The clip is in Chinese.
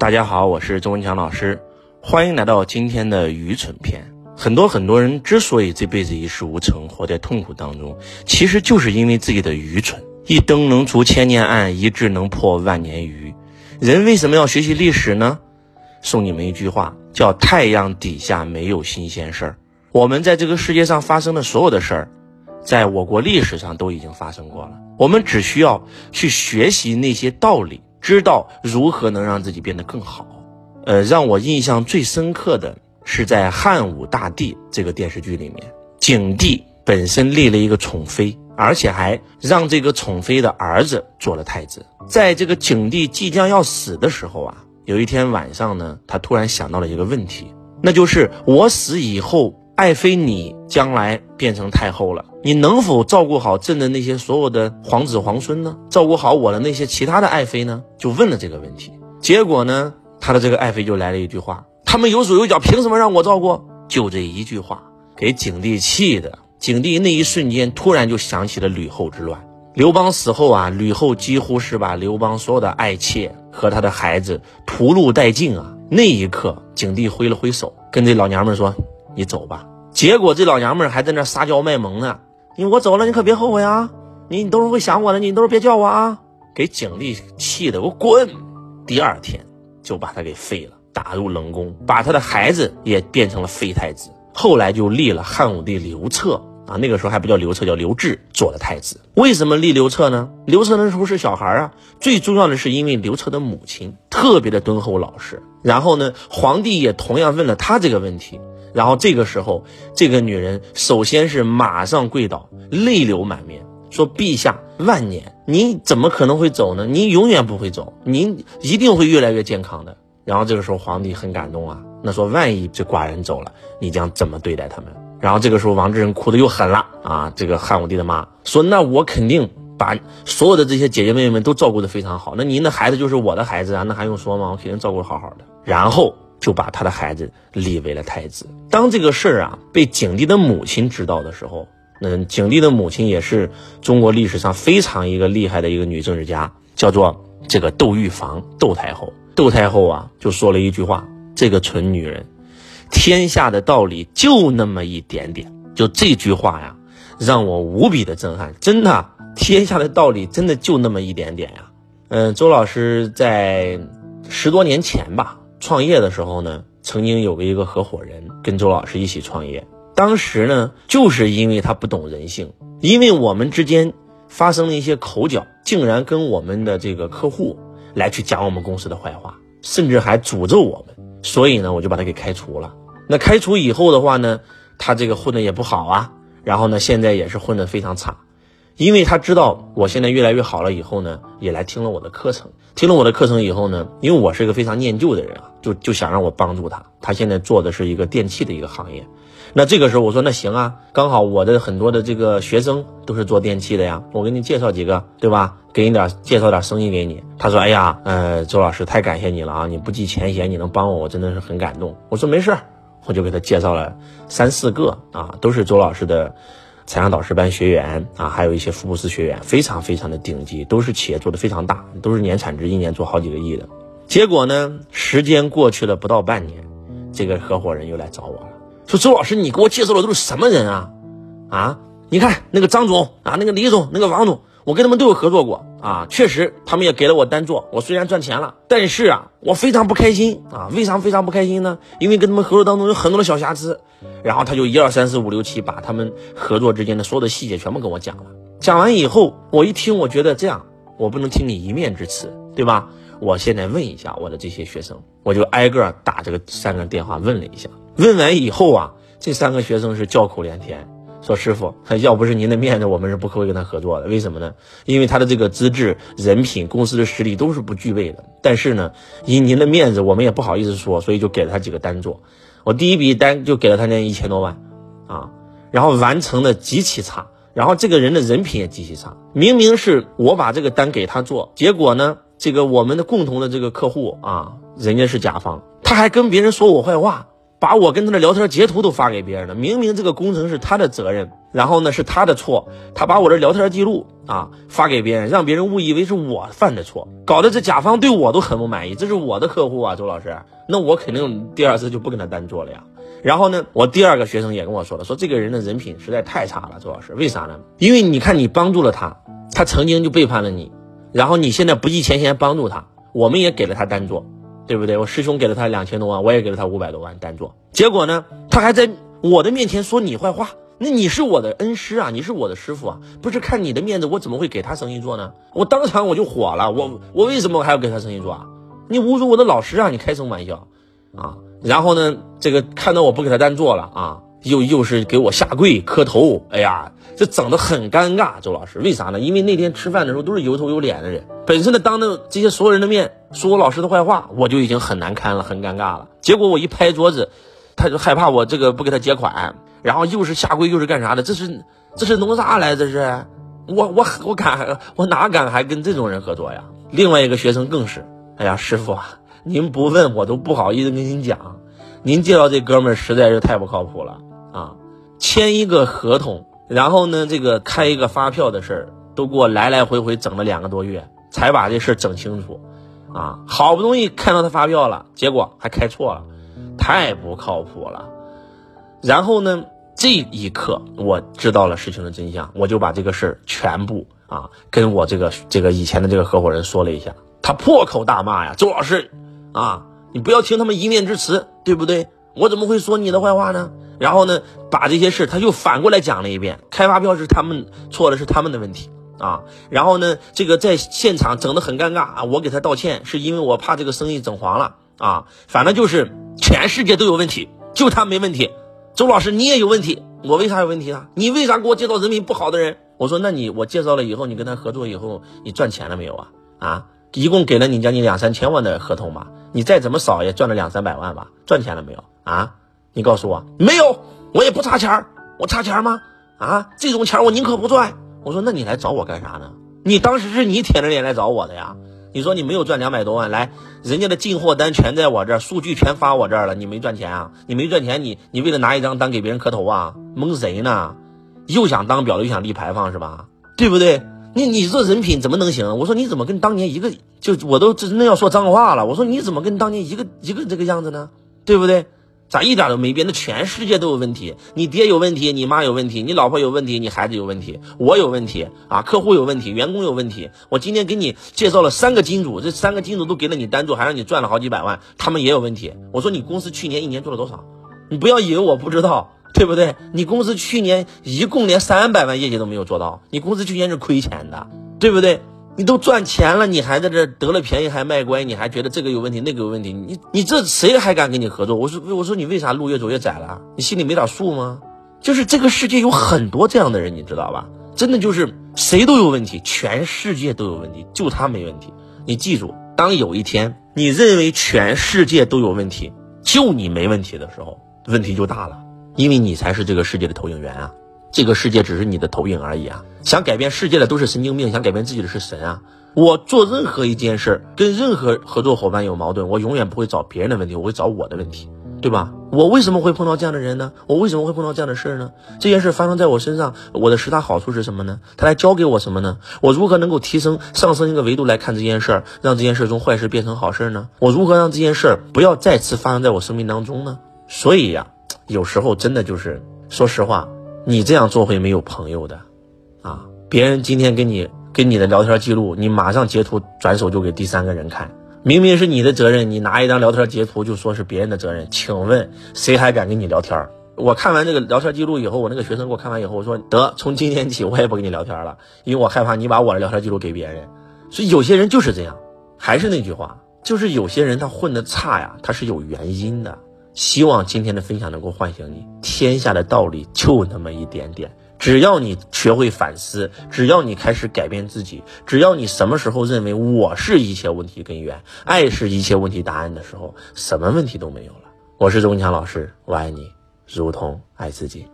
大家好，我是周文强老师，欢迎来到今天的愚蠢篇。很多很多人之所以这辈子一事无成，活在痛苦当中，其实就是因为自己的愚蠢。一灯能除千年暗，一智能破万年愚。人为什么要学习历史呢？送你们一句话，叫“太阳底下没有新鲜事儿”。我们在这个世界上发生的所有的事儿，在我国历史上都已经发生过了。我们只需要去学习那些道理，知道如何能让自己变得更好。呃，让我印象最深刻的是在《汉武大帝》这个电视剧里面，景帝本身立了一个宠妃，而且还让这个宠妃的儿子做了太子。在这个景帝即将要死的时候啊，有一天晚上呢，他突然想到了一个问题，那就是我死以后。爱妃，你将来变成太后了，你能否照顾好朕的那些所有的皇子皇孙呢？照顾好我的那些其他的爱妃呢？就问了这个问题。结果呢，他的这个爱妃就来了一句话：他们有手有脚，凭什么让我照顾？就这一句话，给景帝气的。景帝那一瞬间突然就想起了吕后之乱。刘邦死后啊，吕后几乎是把刘邦所有的爱妾和他的孩子屠戮殆尽啊。那一刻，景帝挥了挥手，跟这老娘们说：“你走吧。”结果这老娘们还在那撒娇卖萌呢，你我走了，你可别后悔啊！你你都是会想我的，你都是别叫我啊！给景帝气的，我滚！第二天就把他给废了，打入冷宫，把他的孩子也变成了废太子。后来就立了汉武帝刘彻啊，那个时候还不叫刘彻，叫刘志做了太子。为什么立刘彻呢？刘彻那时候是小孩啊，最重要的是因为刘彻的母亲特别的敦厚老实。然后呢，皇帝也同样问了他这个问题。然后这个时候，这个女人首先是马上跪倒，泪流满面，说：“陛下万年，您怎么可能会走呢？您永远不会走，您一定会越来越健康的。”然后这个时候皇帝很感动啊，那说：“万一这寡人走了，你将怎么对待他们？”然后这个时候王志仁哭的又狠了啊！这个汉武帝的妈说：“那我肯定把所有的这些姐姐妹妹们都照顾的非常好，那您的孩子就是我的孩子啊，那还用说吗？我肯定照顾得好好的。”然后。就把他的孩子立为了太子。当这个事儿啊被景帝的母亲知道的时候，那景帝的母亲也是中国历史上非常一个厉害的一个女政治家，叫做这个窦玉房，窦太后。窦太后啊就说了一句话：“这个蠢女人，天下的道理就那么一点点。”就这句话呀，让我无比的震撼。真的，天下的道理真的就那么一点点呀。嗯，周老师在十多年前吧。创业的时候呢，曾经有过一个合伙人跟周老师一起创业。当时呢，就是因为他不懂人性，因为我们之间发生了一些口角，竟然跟我们的这个客户来去讲我们公司的坏话，甚至还诅咒我们。所以呢，我就把他给开除了。那开除以后的话呢，他这个混的也不好啊，然后呢，现在也是混的非常差。因为他知道我现在越来越好了以后呢，也来听了我的课程。听了我的课程以后呢，因为我是一个非常念旧的人啊，就就想让我帮助他。他现在做的是一个电器的一个行业。那这个时候我说那行啊，刚好我的很多的这个学生都是做电器的呀，我给你介绍几个，对吧？给你点介绍点生意给你。他说：“哎呀，呃，周老师太感谢你了啊，你不计前嫌，你能帮我，我真的是很感动。”我说没事，我就给他介绍了三四个啊，都是周老师的。财商导师班学员啊，还有一些福布斯学员，非常非常的顶级，都是企业做的非常大，都是年产值一年做好几个亿的。结果呢，时间过去了不到半年，这个合伙人又来找我了，说周老师，你给我介绍的都是什么人啊？啊，你看那个张总啊，那个李总，那个王总。我跟他们都有合作过啊，确实他们也给了我单做。我虽然赚钱了，但是啊，我非常不开心啊。为啥非常不开心呢？因为跟他们合作当中有很多的小瑕疵。然后他就一二三四五六七，把他们合作之间的所有的细节全部跟我讲了。讲完以后，我一听，我觉得这样，我不能听你一面之词，对吧？我现在问一下我的这些学生，我就挨个打这个三个电话问了一下。问完以后啊，这三个学生是叫口连天。说师傅，他要不是您的面子，我们是不会跟他合作的。为什么呢？因为他的这个资质、人品、公司的实力都是不具备的。但是呢，以您的面子，我们也不好意思说，所以就给了他几个单做。我第一笔单就给了他那一千多万，啊，然后完成的极其差，然后这个人的人品也极其差。明明是我把这个单给他做，结果呢，这个我们的共同的这个客户啊，人家是甲方，他还跟别人说我坏话。把我跟他的聊天截图都发给别人了。明明这个工程是他的责任，然后呢是他的错，他把我的聊天记录啊发给别人，让别人误以为是我犯的错，搞得这甲方对我都很不满意。这是我的客户啊，周老师，那我肯定第二次就不跟他单做了呀。然后呢，我第二个学生也跟我说了，说这个人的人品实在太差了，周老师，为啥呢？因为你看你帮助了他，他曾经就背叛了你，然后你现在不计前嫌帮助他，我们也给了他单做。对不对？我师兄给了他两千多万，我也给了他五百多万单做。结果呢，他还在我的面前说你坏话。那你是我的恩师啊，你是我的师傅啊，不是看你的面子，我怎么会给他生意做呢？我当场我就火了，我我为什么还要给他生意做啊？你侮辱我的老师啊！你开什么玩笑啊？然后呢，这个看到我不给他单做了啊。又又是给我下跪磕头，哎呀，这整的很尴尬。周老师，为啥呢？因为那天吃饭的时候都是有头有脸的人，本身呢当着这些所有人的面说我老师的坏话，我就已经很难堪了，很尴尬了。结果我一拍桌子，他就害怕我这个不给他结款，然后又是下跪又是干啥的？这是这是弄啥来？这是我我我敢我哪敢还跟这种人合作呀？另外一个学生更是，哎呀，师傅啊，您不问我都不好意思跟您讲，您介绍这哥们儿实在是太不靠谱了。啊，签一个合同，然后呢，这个开一个发票的事儿，都给我来来回回整了两个多月，才把这事儿整清楚。啊，好不容易看到他发票了，结果还开错了，太不靠谱了。然后呢，这一刻我知道了事情的真相，我就把这个事儿全部啊，跟我这个这个以前的这个合伙人说了一下，他破口大骂呀，周老师，啊，你不要听他们一面之词，对不对？我怎么会说你的坏话呢？然后呢，把这些事他又反过来讲了一遍。开发票是他们错了，是他们的问题啊。然后呢，这个在现场整得很尴尬啊。我给他道歉，是因为我怕这个生意整黄了啊。反正就是全世界都有问题，就他没问题。周老师，你也有问题，我为啥有问题啊？你为啥给我介绍人品不好的人？我说，那你我介绍了以后，你跟他合作以后，你赚钱了没有啊？啊，一共给了你将近两三千万的合同吧？你再怎么少也赚了两三百万吧？赚钱了没有啊？你告诉我没有，我也不差钱儿，我差钱吗？啊，这种钱我宁可不赚。我说那你来找我干啥呢？你当时是你舔着脸来找我的呀？你说你没有赚两百多万，来，人家的进货单全在我这儿，数据全发我这儿了，你没赚钱啊？你没赚钱，你你为了拿一张单给别人磕头啊？蒙谁呢？又想当婊子又想立牌坊是吧？对不对？你你这人品怎么能行？我说你怎么跟当年一个就我都真的要说脏话了。我说你怎么跟当年一个一个这个样子呢？对不对？咋一点都没变？那全世界都有问题，你爹有问题，你妈有问题，你老婆有问题，你孩子有问题，我有问题啊，客户有问题，员工有问题。我今天给你介绍了三个金主，这三个金主都给了你单做，还让你赚了好几百万，他们也有问题。我说你公司去年一年做了多少？你不要以为我不知道，对不对？你公司去年一共连三百万业绩都没有做到，你公司去年是亏钱的，对不对？你都赚钱了，你还在这得了便宜还卖乖，你还觉得这个有问题那个有问题，你你这谁还敢跟你合作？我说我说你为啥路越走越窄了？你心里没点数吗？就是这个世界有很多这样的人，你知道吧？真的就是谁都有问题，全世界都有问题，就他没问题。你记住，当有一天你认为全世界都有问题，就你没问题的时候，问题就大了，因为你才是这个世界的投影源啊。这个世界只是你的投影而已啊！想改变世界的都是神经病，想改变自己的是神啊！我做任何一件事，跟任何合作伙伴有矛盾，我永远不会找别人的问题，我会找我的问题，对吧？我为什么会碰到这样的人呢？我为什么会碰到这样的事儿呢？这件事发生在我身上，我的十大好处是什么呢？它来教给我什么呢？我如何能够提升、上升一个维度来看这件事儿，让这件事从坏事变成好事呢？我如何让这件事儿不要再次发生在我生命当中呢？所以呀，有时候真的就是，说实话。你这样做会没有朋友的，啊！别人今天跟你跟你的聊天记录，你马上截图转手就给第三个人看，明明是你的责任，你拿一张聊天截图就说是别人的责任，请问谁还敢跟你聊天？我看完这个聊天记录以后，我那个学生给我看完以后，我说得从今天起我也不跟你聊天了，因为我害怕你把我的聊天记录给别人。所以有些人就是这样，还是那句话，就是有些人他混的差呀，他是有原因的。希望今天的分享能够唤醒你。天下的道理就那么一点点，只要你学会反思，只要你开始改变自己，只要你什么时候认为我是一切问题根源，爱是一切问题答案的时候，什么问题都没有了。我是周文强老师，我爱你，如同爱自己。